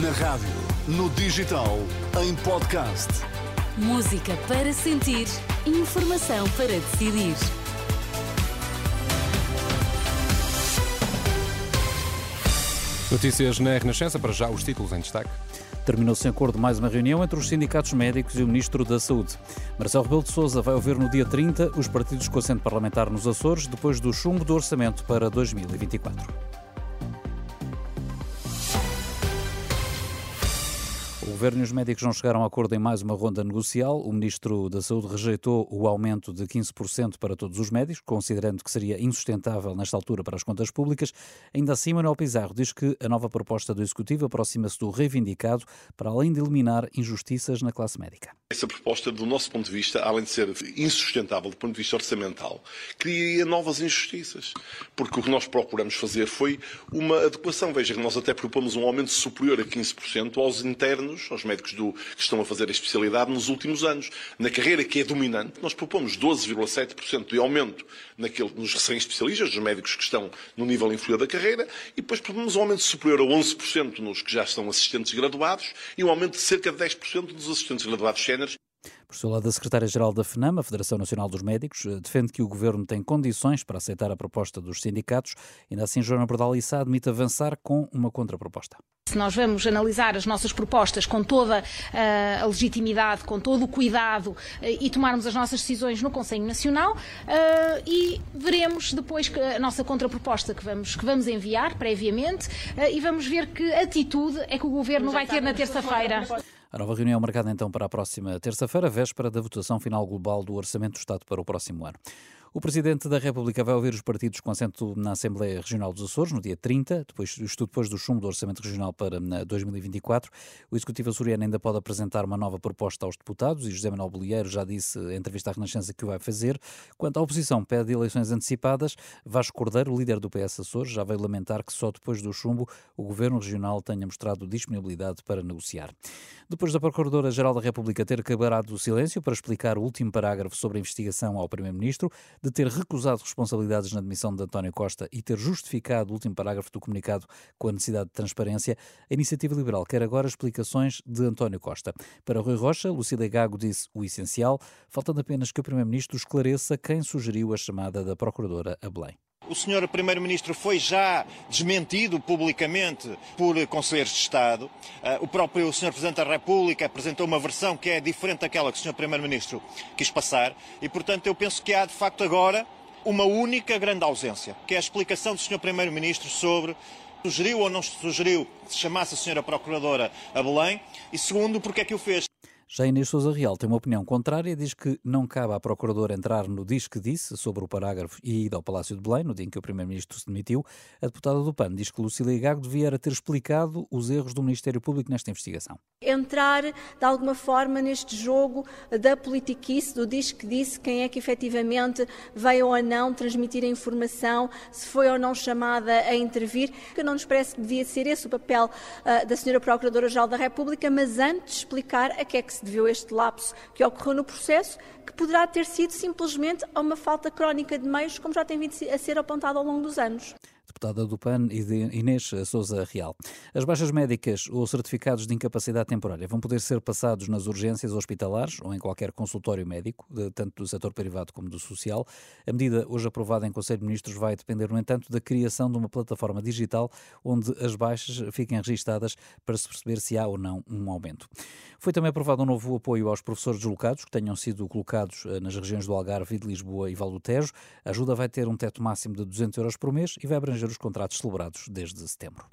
Na rádio, no digital, em podcast. Música para sentir, informação para decidir. Notícias na Renascença, para já os títulos em destaque. Terminou-se em acordo mais uma reunião entre os sindicatos médicos e o Ministro da Saúde. Marcelo Rebelo de Sousa vai ouvir no dia 30 os partidos com assento parlamentar nos Açores, depois do chumbo do orçamento para 2024. Governo e os médicos não chegaram a acordo em mais uma ronda negocial. O Ministro da Saúde rejeitou o aumento de 15% para todos os médicos, considerando que seria insustentável nesta altura para as contas públicas. Ainda assim, Manuel Pizarro diz que a nova proposta do Executivo aproxima-se do reivindicado para além de eliminar injustiças na classe médica. Essa proposta, do nosso ponto de vista, além de ser insustentável do ponto de vista orçamental, criaria novas injustiças. Porque o que nós procuramos fazer foi uma adequação. Veja que nós até propomos um aumento superior a 15% aos internos, aos médicos do, que estão a fazer a especialidade nos últimos anos. Na carreira que é dominante, nós propomos 12,7% de aumento naquele, nos recém-especialistas, dos médicos que estão no nível inferior da carreira, e depois propomos um aumento superior a 11% nos que já estão assistentes graduados e um aumento de cerca de 10% dos assistentes graduados. Por seu lado, a secretária-geral da FNAM, a Federação Nacional dos Médicos, eh, defende que o governo tem condições para aceitar a proposta dos sindicatos. Ainda assim, Joana Bordal Issa admite avançar com uma contraproposta. Se nós vamos analisar as nossas propostas com toda uh, a legitimidade, com todo o cuidado uh, e tomarmos as nossas decisões no Conselho Nacional e veremos depois a nossa contraproposta que vamos, que vamos enviar previamente e vamos ver que atitude é que o Governo vai ter na terça-feira. A nova reunião marcada então para a próxima terça-feira, véspera da votação final global do Orçamento do Estado para o próximo ano. O Presidente da República vai ouvir os partidos com assento na Assembleia Regional dos Açores no dia 30, depois, isto depois do chumbo do Orçamento Regional para 2024. O Executivo açoriano ainda pode apresentar uma nova proposta aos deputados e José Manuel Bolieiro já disse em entrevista à Renascença que o vai fazer. Quanto à oposição, pede eleições antecipadas. Vasco Cordeiro, líder do PS Açores, já veio lamentar que só depois do chumbo o Governo Regional tenha mostrado disponibilidade para negociar. Depois da Procuradora-Geral da República ter quebrado o silêncio para explicar o último parágrafo sobre a investigação ao Primeiro-Ministro, de ter recusado responsabilidades na admissão de António Costa e ter justificado o último parágrafo do comunicado com a necessidade de transparência, a Iniciativa Liberal quer agora explicações de António Costa. Para Rui Rocha, Lucília Gago disse o essencial, faltando apenas que o Primeiro-Ministro esclareça quem sugeriu a chamada da Procuradora a Belém. O senhor Primeiro-Ministro foi já desmentido publicamente por Conselheiros de Estado. Ah, o próprio senhor Presidente da República apresentou uma versão que é diferente daquela que o senhor Primeiro-Ministro quis passar e, portanto, eu penso que há de facto agora uma única grande ausência, que é a explicação do senhor Primeiro-Ministro sobre sugeriu ou não sugeriu que se chamasse a senhora Procuradora a Belém e, segundo, porque é que o fez. Já Inês Souza Real tem uma opinião contrária diz que não cabe à Procuradora entrar no diz que disse sobre o parágrafo e ir ao Palácio de Belém, no dia em que o Primeiro-Ministro se demitiu. A deputada do PAN diz que Lucília Gago devia ter explicado os erros do Ministério Público nesta investigação. Entrar, de alguma forma, neste jogo da politiquice, do diz que disse, quem é que efetivamente veio ou não transmitir a informação, se foi ou não chamada a intervir, que não nos parece que devia ser esse o papel uh, da Sra. Procuradora-Geral da República, mas antes explicar a que é que se deveu este lapso que ocorreu no processo, que poderá ter sido simplesmente a uma falta crónica de meios, como já tem vindo a ser apontado ao longo dos anos deputada do PAN Inês Souza Real. As baixas médicas ou certificados de incapacidade temporária vão poder ser passados nas urgências hospitalares ou em qualquer consultório médico, tanto do setor privado como do social. A medida hoje aprovada em Conselho de Ministros vai depender, no entanto, da criação de uma plataforma digital onde as baixas fiquem registadas para se perceber se há ou não um aumento. Foi também aprovado um novo apoio aos professores deslocados que tenham sido colocados eh, nas regiões do Algarve, de Lisboa e Val do Tejo. A ajuda vai ter um teto máximo de 200 euros por mês e vai abranger os contratos celebrados desde setembro.